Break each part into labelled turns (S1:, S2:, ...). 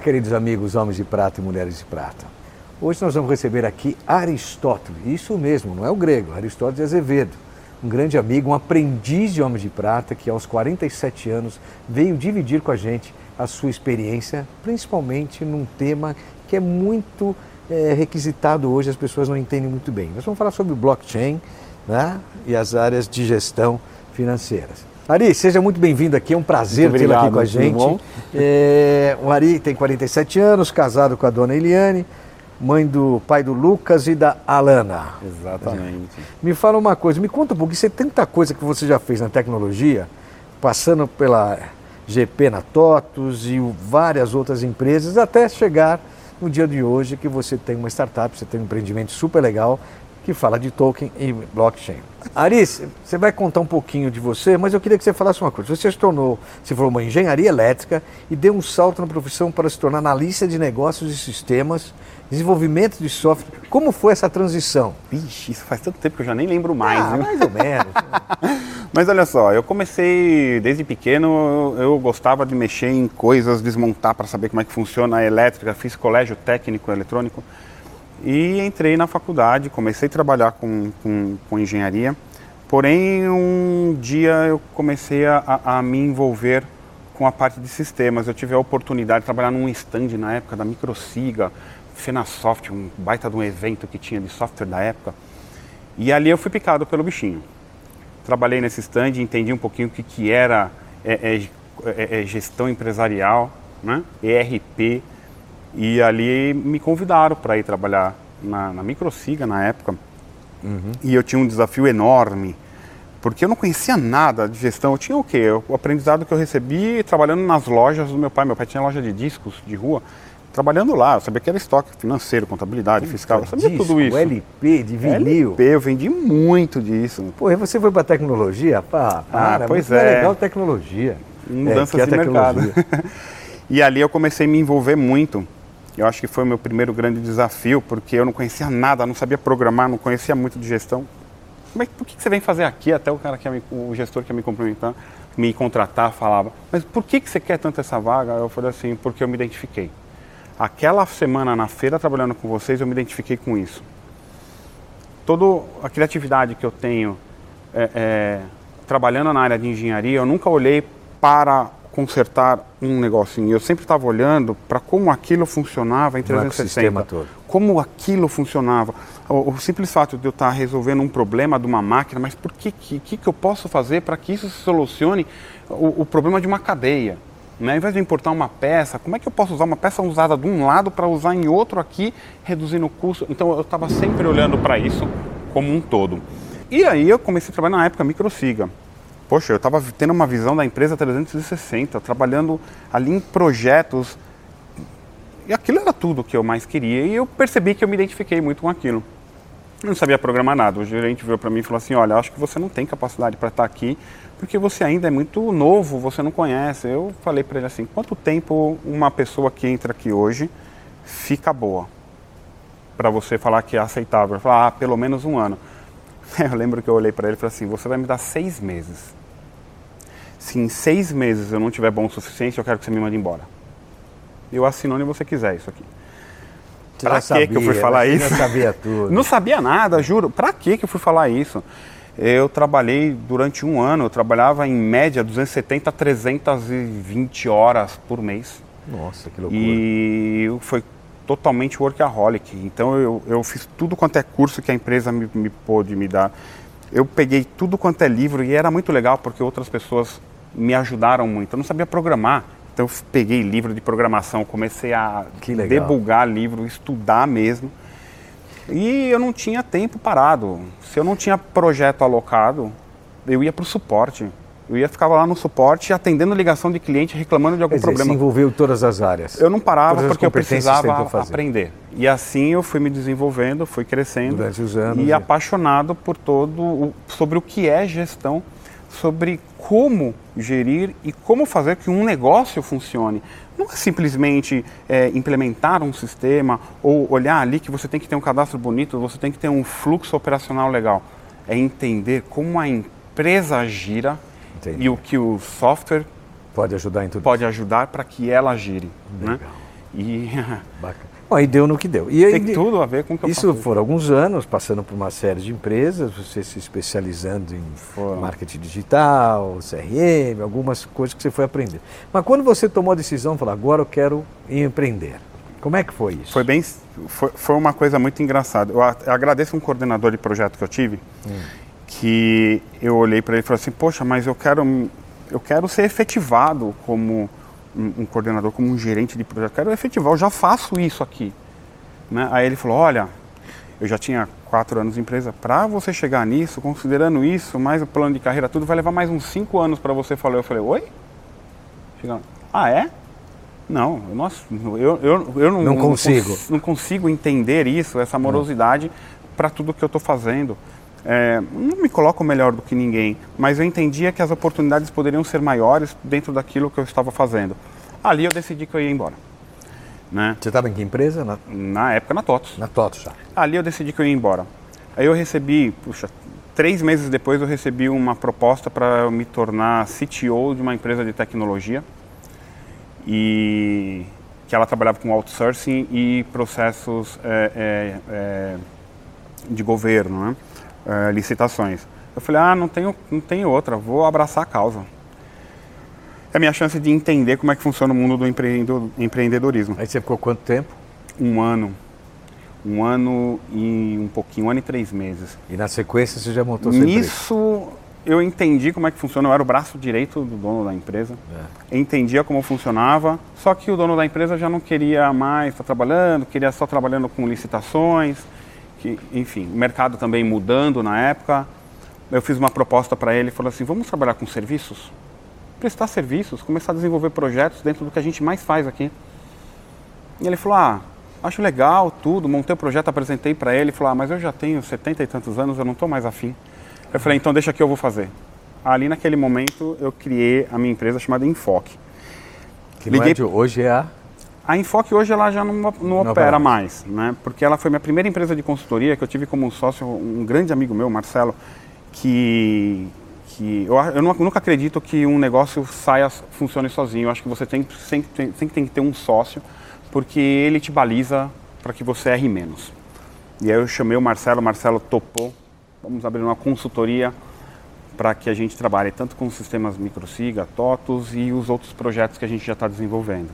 S1: Olá, queridos amigos, homens de prata e mulheres de prata. Hoje nós vamos receber aqui Aristóteles, isso mesmo, não é o grego, Aristóteles de Azevedo, um grande amigo, um aprendiz de homens de prata que aos 47 anos veio dividir com a gente a sua experiência, principalmente num tema que é muito é, requisitado hoje, as pessoas não entendem muito bem. Nós vamos falar sobre blockchain né, e as áreas de gestão financeiras. Ari, seja muito bem-vindo aqui, é um prazer tê-lo aqui com a gente. É, o Ari tem 47 anos, casado com a dona Eliane, mãe do pai do Lucas e da Alana.
S2: Exatamente.
S1: Me fala uma coisa, me conta um pouquinho, você tem tanta coisa que você já fez na tecnologia, passando pela GP na TOTUS e várias outras empresas, até chegar no dia de hoje que você tem uma startup, você tem um empreendimento super legal que fala de token e blockchain. Aris, você vai contar um pouquinho de você, mas eu queria que você falasse uma coisa. Você se tornou, se formou em engenharia elétrica e deu um salto na profissão para se tornar analista de negócios e sistemas, desenvolvimento de software. Como foi essa transição?
S2: Vixe, isso faz tanto tempo que eu já nem lembro mais.
S1: Ah,
S2: viu?
S1: mais ou menos.
S2: Mas olha só, eu comecei desde pequeno, eu gostava de mexer em coisas, desmontar para saber como é que funciona a elétrica, fiz colégio técnico eletrônico e entrei na faculdade, comecei a trabalhar com, com, com engenharia. Porém, um dia eu comecei a, a, me envolver com a parte de sistemas. Eu tive a oportunidade de trabalhar num stand na época da Microsiga, Fenasoft, um baita de um evento que tinha de software da época. E ali eu fui picado pelo bichinho. Trabalhei nesse stand, entendi um pouquinho o que, que era é, é, é, gestão empresarial, né? ERP, e ali me convidaram para ir trabalhar na, na Microsiga na época. Uhum. E eu tinha um desafio enorme, porque eu não conhecia nada de gestão. Eu tinha o quê? O aprendizado que eu recebi trabalhando nas lojas do meu pai. Meu pai tinha loja de discos de rua. Trabalhando lá, eu sabia que era estoque financeiro, contabilidade, Puta, fiscal, eu sabia
S1: disco,
S2: tudo isso.
S1: LP, de vinil.
S2: LP, eu vendi muito disso.
S1: Pô, e você foi para tecnologia? Pá, para,
S2: ah, pois
S1: é.
S2: é.
S1: legal tecnologia.
S2: Mudanças
S1: é,
S2: de mercado. e ali eu comecei a me envolver muito eu acho que foi o meu primeiro grande desafio, porque eu não conhecia nada, não sabia programar, não conhecia muito de gestão. Mas por que você vem fazer aqui? Até o cara que o gestor que ia me cumprimentar, me contratar, falava, mas por que você quer tanto essa vaga? Eu falei assim, porque eu me identifiquei. Aquela semana na feira trabalhando com vocês, eu me identifiquei com isso. Toda a criatividade que eu tenho é, é, trabalhando na área de engenharia, eu nunca olhei para consertar um negocinho. Eu sempre estava olhando para como aquilo funcionava em 360.
S1: Todo.
S2: Como aquilo funcionava. O, o, simples fato de eu estar tá resolvendo um problema de uma máquina, mas por que que, que, que eu posso fazer para que isso se solucione o, o problema de uma cadeia? Né? Ao invés de importar uma peça, como é que eu posso usar uma peça usada de um lado para usar em outro aqui, reduzindo o custo? Então eu estava sempre olhando para isso como um todo. E aí eu comecei a trabalhar na época microsiga poxa, eu estava tendo uma visão da empresa 360, trabalhando ali em projetos. E aquilo era tudo que eu mais queria. E eu percebi que eu me identifiquei muito com aquilo. Eu não sabia programar nada. O gerente veio para mim e falou assim: Olha, acho que você não tem capacidade para estar tá aqui, porque você ainda é muito novo, você não conhece. Eu falei para ele assim: Quanto tempo uma pessoa que entra aqui hoje fica boa? Para você falar que é aceitável. Ele falou: Ah, pelo menos um ano. Eu lembro que eu olhei para ele e falei assim: Você vai me dar seis meses se em seis meses eu não tiver bom o suficiente, eu quero que você me mande embora. Eu assino onde você quiser isso aqui.
S1: Você
S2: Pra que
S1: sabia,
S2: que eu fui falar isso?
S1: Já sabia tudo.
S2: Não sabia nada, juro. Pra que que eu fui falar isso? Eu trabalhei durante um ano, eu trabalhava em média 270 a 320 horas por mês.
S1: Nossa, que loucura.
S2: E foi totalmente workaholic. Então eu, eu fiz tudo quanto é curso que a empresa me, me pôde me dar. Eu peguei tudo quanto é livro e era muito legal porque outras pessoas me ajudaram muito. Eu não sabia programar. Então eu peguei livro de programação, comecei a debugar livro, estudar mesmo. E eu não tinha tempo parado. Se eu não tinha projeto alocado, eu ia para o suporte. Eu ia ficar lá no suporte atendendo ligação de cliente reclamando de algum
S1: dizer,
S2: problema.
S1: se envolveu em todas as áreas.
S2: Eu não parava porque eu precisava aprender. E assim eu fui me desenvolvendo, fui crescendo
S1: Durante os anos,
S2: e
S1: né?
S2: apaixonado por todo o, sobre o que é gestão, sobre como gerir e como fazer que um negócio funcione. Não é simplesmente é, implementar um sistema ou olhar ali que você tem que ter um cadastro bonito, você tem que ter um fluxo operacional legal. É entender como a empresa gira
S1: Entendi.
S2: e o que o software
S1: Pode ajudar em tudo.
S2: pode ajudar para que ela gire. Né?
S1: Legal.
S2: E
S1: Bacana. Bom, e deu no que deu. E aí,
S2: tem tudo a ver com o que eu
S1: Isso
S2: faço.
S1: foram alguns anos, passando por uma série de empresas, você se especializando em marketing digital, CRM, algumas coisas que você foi aprender. Mas quando você tomou a decisão de falar, agora eu quero empreender, como é que foi isso?
S2: Foi bem, foi, foi uma coisa muito engraçada. Eu, agradeço um coordenador de projeto que eu tive, que eu olhei para ele e falei assim, poxa, mas eu quero, eu quero ser efetivado como um, coordenador, como um gerente de projeto. Quero efetivar, eu já faço isso aqui. Né? Aí ele falou, olha, eu já tinha quatro anos de empresa, para você chegar nisso, considerando isso, mais o plano de carreira, tudo, vai levar mais uns cinco anos para você falar. Eu falei, oi? Chega lá, ah, é? Não, eu não, eu, eu, eu não,
S1: Não consigo.
S2: cons- não consigo entender isso, essa morosidade para tudo que eu estou fazendo. É, não me coloco melhor do que ninguém, mas eu entendia que as oportunidades poderiam ser maiores dentro daquilo que eu estava fazendo. Ali eu decidi que eu ia embora. Né?
S1: Você estava em que empresa? Na,
S2: Na época na TOTOS.
S1: na TOTO já.
S2: Ali eu decidi que eu ia embora. Aí eu recebi, puxa, três meses depois eu recebi uma proposta para me tornar CTO de uma empresa de tecnologia e que ela trabalhava com outsourcing e processos é, é, é, de governo, né? É, licitações. Eu falei, ah, não tenho, não tenho outra, vou abraçar a causa. É a minha chance de entender como é que funciona o mundo do empreendedorismo
S1: Aí você ficou quanto tempo?
S2: um ano. Um ano e um pouquinho, um ano e três meses.
S1: E na sequência você já montou sua empresa?
S2: Nisso eu entendi como é que funciona. Eu era o braço direito do dono da empresa.
S1: É.
S2: Entendia como funcionava. Só que o dono da empresa já não queria mais estar trabalhando, queria só trabalhando com licitações. Que, enfim, o mercado também mudando na época. Eu fiz uma proposta para ele falei assim: vamos trabalhar com serviços? Prestar serviços, começar a desenvolver projetos dentro do que a gente mais faz aqui. E ele falou: Ah, acho legal tudo. Montei o projeto, apresentei para ele. Falou: Ah, mas eu já tenho setenta e tantos anos, eu não estou mais afim. Eu falei: Então deixa que eu vou fazer. Ali naquele momento eu criei a minha empresa chamada Enfoque.
S1: Que é
S2: Liguei-
S1: de- hoje é a...
S2: A Enfoque hoje ela já não, não
S1: opera
S2: opera
S1: mais.
S2: né? Porque ela foi minha primeira empresa de consultoria que eu tive como sócio um grande amigo meu, Marcelo, que que eu, eu nu- nunca acredito que um negócio saia funcione sozinho. Eu acho que você tem sempre tem, sempre tem que ter um sócio, porque ele te baliza para que você erre menos. E aí eu chamei o Marcelo, o Marcelo topou. Vamos abrir uma consultoria para que a gente trabalhe tanto com os sistemas MicroSiga, TOTOS e os outros projetos que a gente já está desenvolvendo.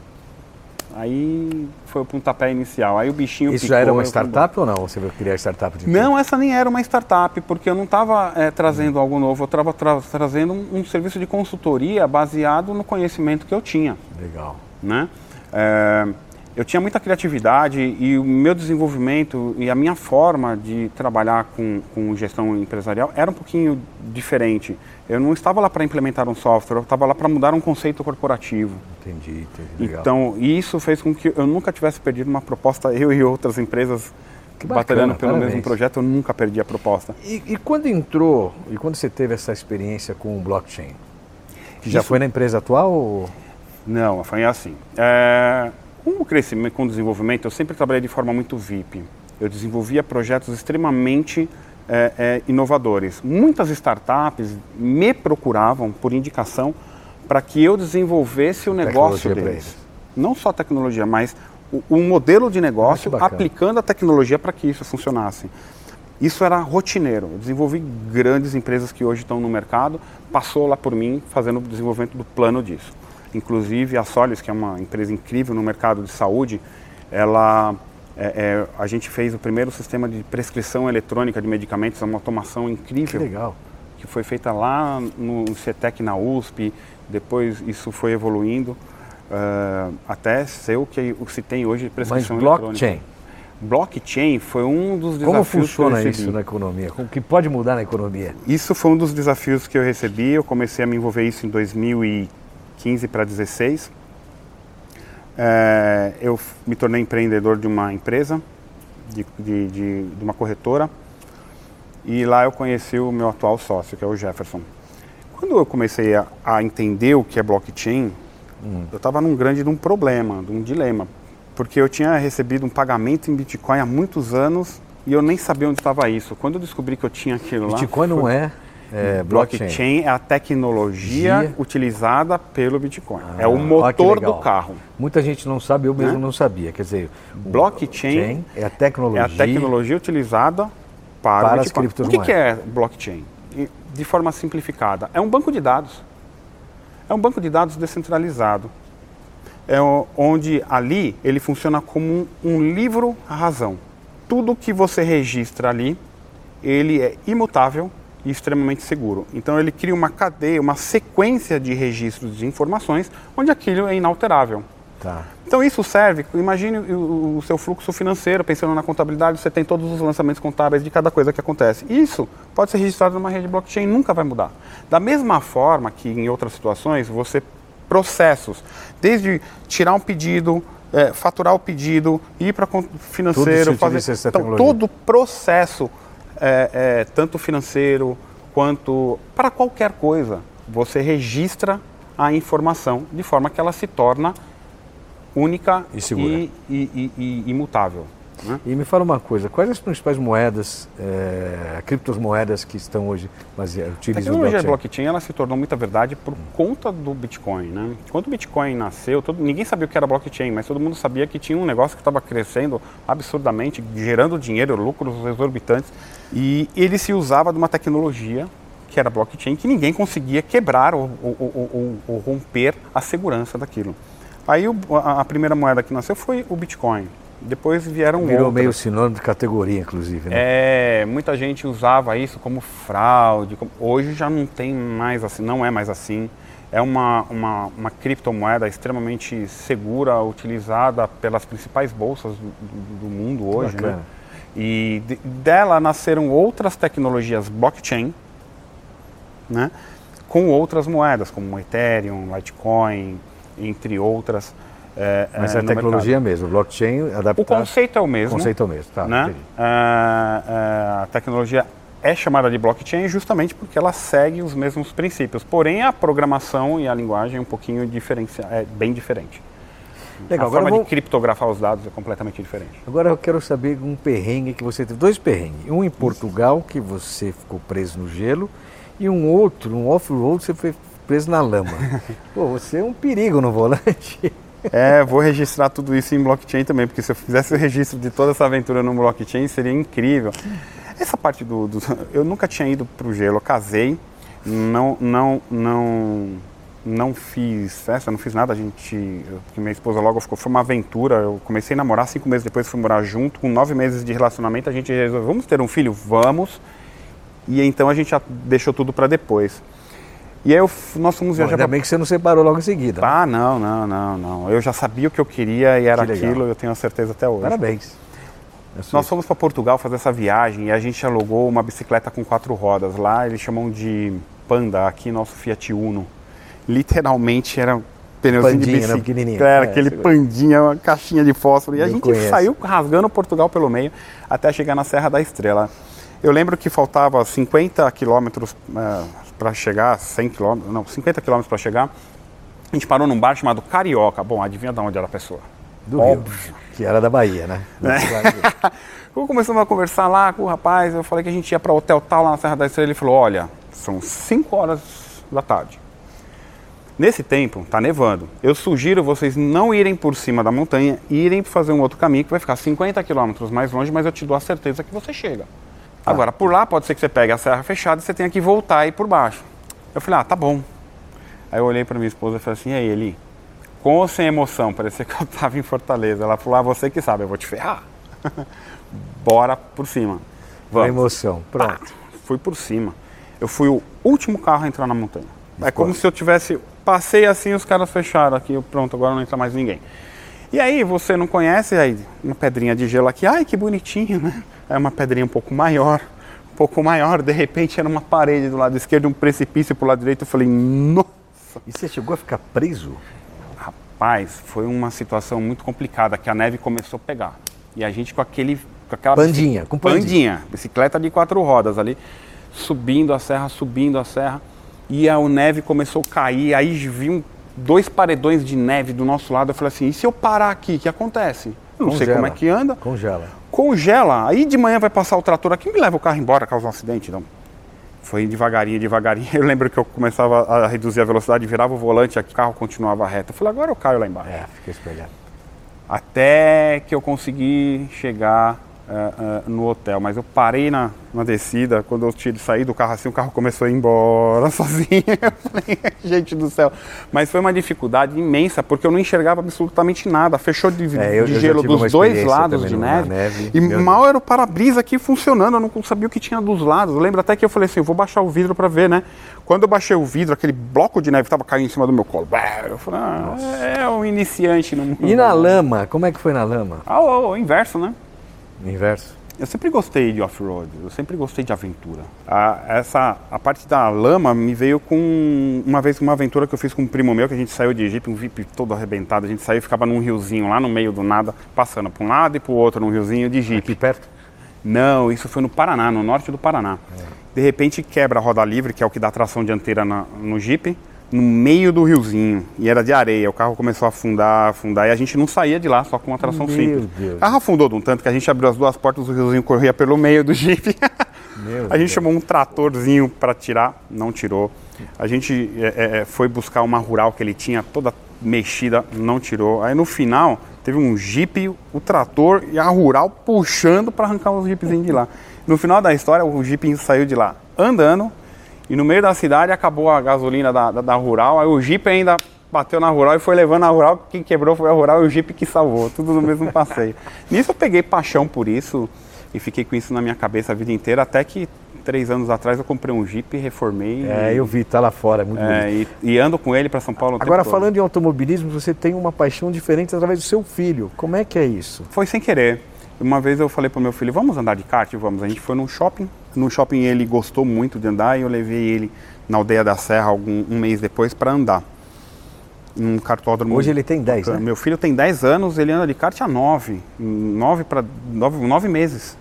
S2: Aí foi o pontapé inicial. Aí o bichinho
S1: Isso
S2: picou,
S1: já era uma startup ou não? Você veio criar startup de
S2: Não, essa nem era uma startup, porque eu não estava trazendo algo novo, eu estava trazendo um, um serviço de consultoria baseado no conhecimento que eu tinha.
S1: Legal.
S2: Né? É, eu tinha muita criatividade e o meu desenvolvimento e a minha forma de trabalhar com, com gestão empresarial era um pouquinho diferente. Eu não estava lá para implementar um software, eu estava lá para mudar um conceito corporativo.
S1: Entendi, entendi. Legal.
S2: Então, isso fez com que eu nunca tivesse perdido uma proposta, eu e outras empresas
S1: Que
S2: batalhando pelo
S1: parabéns.
S2: mesmo projeto, eu nunca perdi a proposta.
S1: E, e quando entrou, e quando você teve essa experiência com o blockchain? Que já
S2: Isso-
S1: foi na empresa atual ou...
S2: Não, foi assim. É, com o crescimento, com o desenvolvimento, eu sempre trabalhei de forma muito VIP. Eu desenvolvia projetos extremamente é, é, inovadores. Muitas startups me procuravam por indicação para que eu desenvolvesse o negócio deles.
S1: eles.
S2: Não só tecnologia, mas o, o modelo de negócio aplicando a tecnologia para que isso funcionasse. Isso era rotineiro. Eu desenvolvi grandes empresas que hoje estão no mercado, passou lá por mim fazendo o desenvolvimento do plano disso. Inclusive a Solis, que é uma empresa incrível no mercado de saúde, ela é, é, a gente fez o primeiro sistema de prescrição eletrônica de medicamentos, é uma automação
S1: Que
S2: incrível
S1: legal.
S2: que foi feita lá no CETEC na USP, depois isso foi evoluindo eh, até ser o que o que se tem hoje de
S1: Mas
S2: prescrição
S1: blockchain,
S2: eletrônica. Blockchain foi um dos
S1: como
S2: desafios
S1: funciona
S2: que eu
S1: isso
S2: recebi.
S1: na economia? Como que pode mudar na economia?
S2: Isso foi um dos desafios que eu recebi. Eu comecei a me envolver isso em 2015 para 2016. É, eu me tornei empreendedor de uma empresa, de, de, de, de uma corretora, e lá eu conheci o meu atual sócio, que é o Jefferson. Quando eu comecei a, a entender o que é blockchain, eu estava num grande de um problema, de um dilema, porque eu tinha recebido um pagamento em Bitcoin há muitos anos e eu nem sabia onde estava isso. Quando eu descobri que eu tinha aquilo lá,
S1: Bitcoin não
S2: foi-
S1: é, é blockchain.
S2: Blockchain é a tecnologia utilizada pelo Bitcoin. é
S1: Ah,
S2: o
S1: olha que
S2: motor do carro.
S1: Muita gente não sabe, eu mesmo
S2: Né?
S1: não sabia. Quer dizer, o
S2: Blockchain
S1: é a tecnologia.
S2: É a tecnologia utilizada para,
S1: Para
S2: o
S1: as
S2: Bitcoin. O que,
S1: criptomoedas.
S2: que é blockchain? De forma simplificada, é um banco de dados. É um banco de dados descentralizado. É o- onde ali ele funciona como um, um livro razão. Tudo que você registra ali, ele é imutável e extremamente seguro. Então ele cria uma cadeia, uma sequência de registros de informações onde aquilo é inalterável.
S1: Tá.
S2: Então isso serve, imagine o, o seu fluxo financeiro, pensando na contabilidade, você tem todos os lançamentos contábeis de cada coisa que acontece. Isso pode ser registrado numa rede blockchain, nunca vai mudar. Da mesma forma que em outras situações, você processos, desde tirar um pedido, eh, faturar o pedido, ir para financeiro,
S1: essa
S2: então, todo processo, eh, eh, tanto financeiro quanto para qualquer coisa, você registra a informação de forma que ela se torna única
S1: E segura.
S2: e, e- e- e imutável. Né?
S1: E me fala uma coisa, quais as principais moedas, é, criptomoedas que estão hoje mas, é,
S2: A
S1: utilizam o
S2: tecnologia
S1: blockchain?
S2: blockchain ela se tornou muita verdade por conta do Bitcoin. Né? Quando o Bitcoin nasceu, todo- ninguém sabia o que era blockchain, mas todo mundo sabia que tinha um negócio que estava crescendo absurdamente, gerando dinheiro, lucros exorbitantes. E ele se usava de uma tecnologia que era blockchain que ninguém conseguia quebrar ou, ou- ou- ou- romper a segurança daquilo. Aí a, a primeira moeda que nasceu foi o Bitcoin. Depois vieram
S1: Virou
S2: outras.
S1: meio sinônimo de categoria, inclusive, né?
S2: É, muita gente usava isso como fraude. como- Hoje já não tem mais assim, não é mais assim. É uma, uma, uma criptomoeda extremamente segura, utilizada pelas principais bolsas do, do- do mundo hoje. Né? E de- dela nasceram outras tecnologias blockchain, né? com outras moedas, como Ethereum, Litecoin, entre outras. É,
S1: Mas
S2: é,
S1: é a
S2: no
S1: tecnologia mesmo, blockchain
S2: mercado. O
S1: adaptado.
S2: conceito é o mesmo
S1: O conceito é o mesmo, tá.
S2: né? Ah, ah, a tecnologia é chamada de blockchain justamente porque ela segue os mesmos princípios. Porém, a programação e a linguagem é um pouquinho diferente, é bem diferente.
S1: Legal,
S2: a
S1: agora
S2: forma
S1: vou-
S2: de criptografar os dados é completamente diferente.
S1: Agora eu quero saber um perrengue que você teve. Dois perrengues. Um em Portugal, que você ficou preso no gelo, e um outro, um off-road, você foi preso na lama. Pô, você é um perigo no volante.
S2: É, vou registrar tudo isso em blockchain também, porque se eu fizesse o registro de toda essa aventura no blockchain seria incrível. Essa parte do, do- eu nunca tinha ido para o gelo, eu casei, não, não, não, não fiz festa, não fiz nada. A gente, eu- minha esposa logo ficou, foi uma aventura. Eu comecei a namorar cinco meses depois, fui morar junto. Com nove meses de relacionamento, a gente resolveu, vamos ter um filho, vamos. E então a gente já deixou tudo para depois. E aí eu nós fomos
S1: Bom,
S2: viajar
S1: ainda
S2: pra
S1: bem que você não separou logo em seguida. né?
S2: ah, não, não, não, não. Eu já sabia o que eu queria e era
S1: Que
S2: aquilo, eu tenho a certeza até hoje.
S1: Parabéns. É
S2: Nós fomos para Portugal fazer essa viagem e a gente alugou uma bicicleta com quatro rodas. Lá eles chamam de Panda, aqui nosso Fiat Uno. Literalmente era pneuzinho
S1: Pandinha,
S2: de
S1: né?
S2: bicicleta.
S1: Pequenininho.
S2: Era
S1: É,
S2: aquele
S1: segura.
S2: pandinha, uma caixinha de fósforo. E a gente
S1: conheço.
S2: saiu rasgando Portugal pelo meio até chegar na Serra da Estrela. Eu lembro que faltava 50 quilômetros para chegar, 100 quilômetros, não, 50 quilômetros para chegar. A gente parou num bar chamado Carioca. Bom, adivinha de onde era a pessoa?
S1: do
S2: óbvio.
S1: Rio, que era da Bahia, né?
S2: Quando começamos a conversar lá com o rapaz, eu falei que a gente ia para o hotel tal lá na Serra da Estrela. Ele falou: Olha, são 5 horas da tarde. Nesse tempo, está nevando. Eu sugiro vocês não irem por cima da montanha, irem fazer um outro caminho que vai ficar 50 quilômetros mais longe, mas eu te dou a certeza que você chega. Ah. Agora, por lá pode ser que você pegue a serra fechada e você tenha que voltar e ir por baixo. Eu falei, ah, tá bom. Aí eu olhei para minha esposa e falei assim, e aí, Eli? Com ou sem emoção? Parecia que eu estava em Fortaleza. Ela falou, ah, você que sabe, eu vou te ferrar. Bora por cima.
S1: Vamos. emoção, pronto. Pá,
S2: fui por cima. Eu fui o último carro a entrar na montanha. É como se eu tivesse Passei assim, os caras fecharam aqui, pronto, agora não entra mais ninguém. E aí, você não conhece, aí uma pedrinha de gelo aqui, ai que bonitinho, né? É uma pedrinha um pouco maior, um pouco maior, de repente era uma parede do lado esquerdo, um precipício pro lado direito, eu falei, nossa!
S1: E você chegou a ficar preso?
S2: Rapaz, foi uma situação muito complicada, que a neve começou a pegar. E a gente com aquele... Com aquela
S1: pandinha, com
S2: pandinha. pandinha. Bicicleta de quatro rodas ali, subindo a serra, subindo a serra e a neve começou a cair, aí vi dois paredões de neve do nosso lado. Eu falei assim: e se eu parar aqui, o que acontece? Eu não Congela. sei como é que anda.
S1: Congela.
S2: Congela. Aí de manhã vai passar o trator aqui me leva o carro embora, causa um acidente. Então, foi devagarinho, devagarinho. Eu lembro que eu começava a reduzir a velocidade, virava o volante, aqui, o carro continuava reto. Eu falei, agora eu caio lá embaixo.
S1: É, fiquei espelhado.
S2: Até que eu consegui chegar uh, uh, no hotel, mas eu parei na, na descida, quando eu tive, saí do carro assim, o carro começou a ir embora sozinho. Eu falei, gente do céu. Mas foi uma dificuldade imensa, porque eu não enxergava absolutamente nada. Fechou de, é, eu, de gelo dos dois lados de neve. neve. E mal era o para-brisa aqui funcionando, eu não sabia o que tinha dos lados. Eu lembro até que eu falei assim, eu vou baixar o vidro para ver, né? Quando eu baixei o vidro, aquele bloco de neve estava caindo em cima do meu colo. Eu falei, ah, é um iniciante no mundo.
S1: E na lama? Como é que foi na lama?
S2: Ah, o, o inverso, né?
S1: Inverso?
S2: Eu sempre gostei de off-road, eu sempre gostei de aventura. A, essa, a parte da lama me veio com uma vez uma aventura que eu fiz com um primo meu, que a gente saiu de Egito, um VIP todo arrebentado, a gente saiu e ficava num riozinho lá no meio do nada, passando para um lado e para o outro num riozinho de Jeep.
S1: Aqui perto?
S2: Não, isso foi no Paraná, no norte do Paraná. É. De repente quebra a roda livre, que é o que dá tração dianteira na, no Jeep, no meio do riozinho e era de areia. O carro começou a afundar, afundar e a gente não saía de lá só com uma tração Meu simples. Deus. O carro afundou de um tanto que a gente abriu as duas portas, o riozinho corria pelo meio do Jeep. a gente chamou um tratorzinho para tirar, não tirou. A gente é, é, foi buscar uma rural que ele tinha toda mexida, não tirou. Aí no final teve um Jeep, o trator e a rural puxando para arrancar os Jeepzinhos de lá. No final da história, o Jeep saiu de lá andando e no meio da cidade acabou a gasolina da, da, da Rural, aí o Jeep ainda bateu na Rural e foi levando a Rural, quem quebrou foi a Rural e o Jeep que salvou, tudo no mesmo passeio. Nisso eu peguei paixão por isso e fiquei com isso na minha cabeça a vida inteira, até que três anos atrás eu comprei um Jeep, reformei.
S1: É, e... eu vi, tá lá fora, é muito é,
S2: e, e, ando com ele para São Paulo.
S1: Agora, falando todo. em automobilismo, você tem uma paixão diferente através do seu filho. Como é que é isso?
S2: Foi sem querer. Uma vez eu falei para meu filho, vamos andar de kart? Vamos. A gente foi num shopping. No shopping ele gostou muito de andar e eu levei ele na aldeia da Serra algum, um mês depois para andar. Um cartódromo.
S1: Hoje ele tem 10, né?
S2: Meu filho tem 10 anos, ele anda de kart há 9. 9 para 9, 9 meses.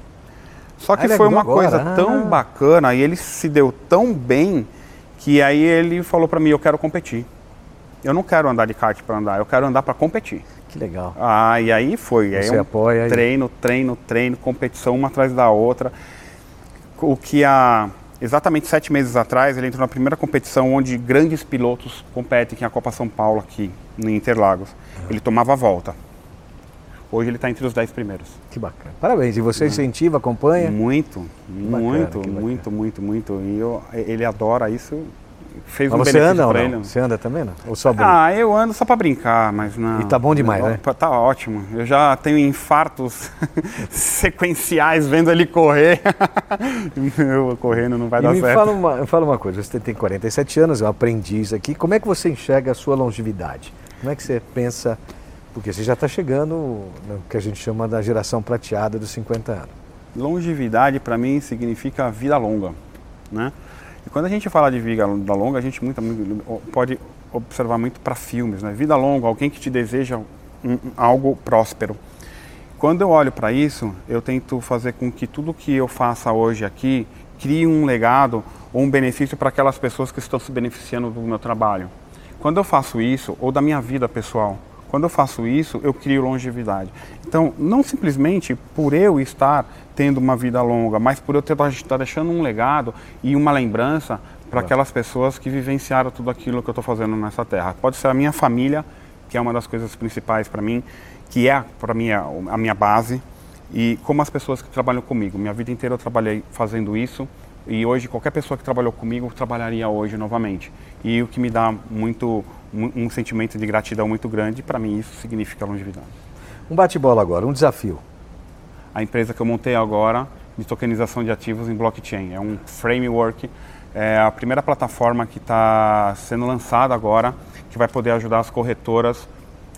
S2: Só que ah, foi uma agora. coisa ah. tão bacana e ele se deu tão bem que aí ele falou para mim, eu quero competir. Eu não quero andar de kart para andar, eu quero andar para competir.
S1: Que legal.
S2: Ah, e aí foi.
S1: Você aí um apoia.
S2: Treino, treino, treino, competição uma atrás da outra. O que há exatamente sete meses atrás ele entrou na primeira competição onde grandes pilotos competem, que é a Copa São Paulo aqui em Interlagos. Uhum. Ele tomava a volta. Hoje ele está entre os dez primeiros.
S1: Que bacana. Parabéns. E você uhum. incentiva, acompanha?
S2: Muito, muito, muito, muito, muito. E eu, ele adora isso fez
S1: mas
S2: um
S1: você anda ou não? Ele. Você anda também, não? Ou só
S2: brinca? Ah, eu ando só para brincar, mas não.
S1: E tá bom demais, né?
S2: Tá ótimo. Eu já tenho infartos sequenciais vendo ele correr. eu correndo não vai
S1: e
S2: dar
S1: me
S2: certo.
S1: Fala uma, fala uma coisa, você tem 47 anos, é um aprendiz aqui. Como é que você enxerga a sua longevidade? Como é que você pensa? Porque você já está chegando no que a gente chama da geração prateada dos 50 anos.
S2: Longevidade para mim significa vida longa, né? E quando a gente fala de vida longa, a gente muito, pode observar muito para filmes, né? Vida longa, alguém que te deseja um, algo próspero. Quando eu olho para isso, eu tento fazer com que tudo que eu faça hoje aqui crie um legado ou um benefício para aquelas pessoas que estão se beneficiando do meu trabalho. Quando eu faço isso, ou da minha vida pessoal, quando eu faço isso, eu crio longevidade. Então, não simplesmente por eu estar tendo uma vida longa, mas por eu estar deixando um legado e uma lembrança para aquelas pessoas que vivenciaram tudo aquilo que eu estou fazendo nessa terra. Pode ser a minha família, que é uma das coisas principais para mim, que é para mim a, a minha base, e como as pessoas que trabalham comigo. Minha vida inteira eu trabalhei fazendo isso e hoje qualquer pessoa que trabalhou comigo trabalharia hoje novamente. E o que me dá muito um sentimento de gratidão muito grande, para mim isso significa longevidade.
S1: Um bate-bola agora, um desafio.
S2: A empresa que eu montei agora de tokenização de ativos em blockchain. É um framework, é a primeira plataforma que está sendo lançada agora, que vai poder ajudar as corretoras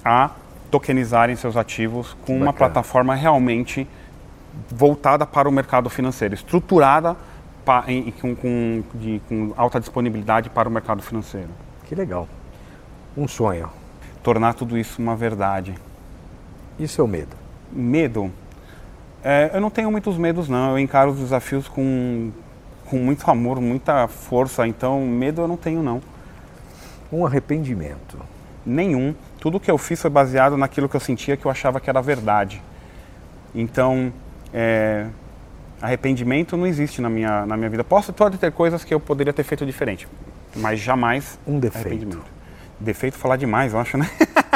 S2: a tokenizarem seus ativos com uma plataforma realmente voltada para o mercado financeiro, estruturada pa, em, com, com, de, com alta disponibilidade para o mercado financeiro.
S1: Que legal. Um sonho.
S2: Tornar tudo isso uma verdade.
S1: E o seu medo?
S2: Medo? É, eu não tenho muitos medos, não. Eu encaro os desafios com, com muito amor, muita força. Então, medo eu não tenho, não.
S1: Um arrependimento?
S2: Nenhum. Tudo que eu fiz foi baseado naquilo que eu sentia que eu achava que era verdade. Então, é, arrependimento não existe na minha, na minha vida. Posso pode ter coisas que eu poderia ter feito diferente, mas jamais
S1: um defeito.
S2: Defeito falar demais, eu acho, né?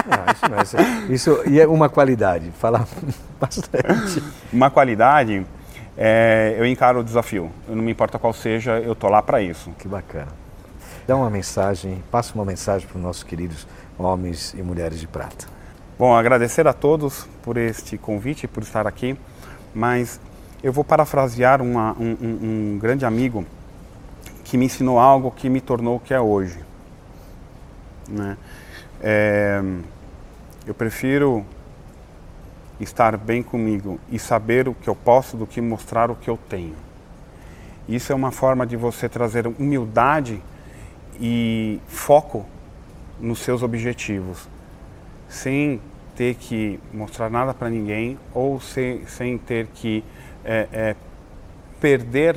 S1: Não, isso, não, isso, isso e é uma qualidade, falar bastante.
S2: Uma qualidade, é, eu encaro o desafio. Eu não me importa qual seja, eu tô lá para isso.
S1: Que bacana. Dá uma mensagem, passa uma mensagem para os nossos queridos homens e mulheres de prata.
S2: Bom, agradecer a todos por este convite, por estar aqui, mas eu vou parafrasear uma, um, um, um grande amigo que me ensinou algo que me tornou o que é hoje. Né? É, eu prefiro estar bem comigo e saber o que eu posso do que mostrar o que eu tenho. Isso é uma forma de você trazer humildade e foco nos seus objetivos, sem ter que mostrar nada para ninguém ou sem, sem ter que é, é, perder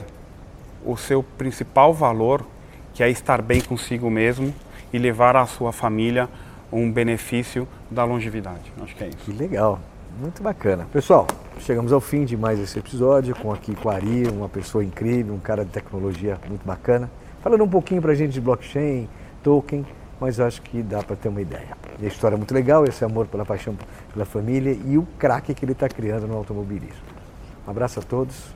S2: o seu principal valor, que é estar bem consigo mesmo e levar à sua família um benefício da longevidade. Acho que é isso.
S1: Que legal, muito bacana. Pessoal, chegamos ao fim de mais esse episódio com aqui com a Ari, uma pessoa incrível, um cara de tecnologia muito bacana, falando um pouquinho para a gente de blockchain, token mas acho que dá para ter uma ideia. E a história é muito legal, esse amor pela paixão pela família e o craque que ele está criando no automobilismo. Um abraço a todos.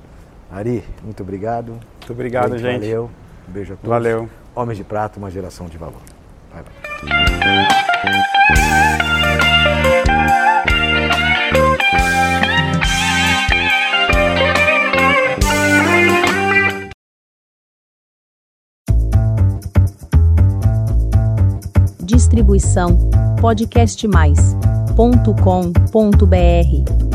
S1: Ari, muito obrigado.
S2: Muito obrigado, gente. gente.
S1: Valeu. Um beijo a todos.
S2: Valeu.
S1: Homens de Prato, uma geração de valor. Bye, bye.
S3: Distribuição podcastmais.com.br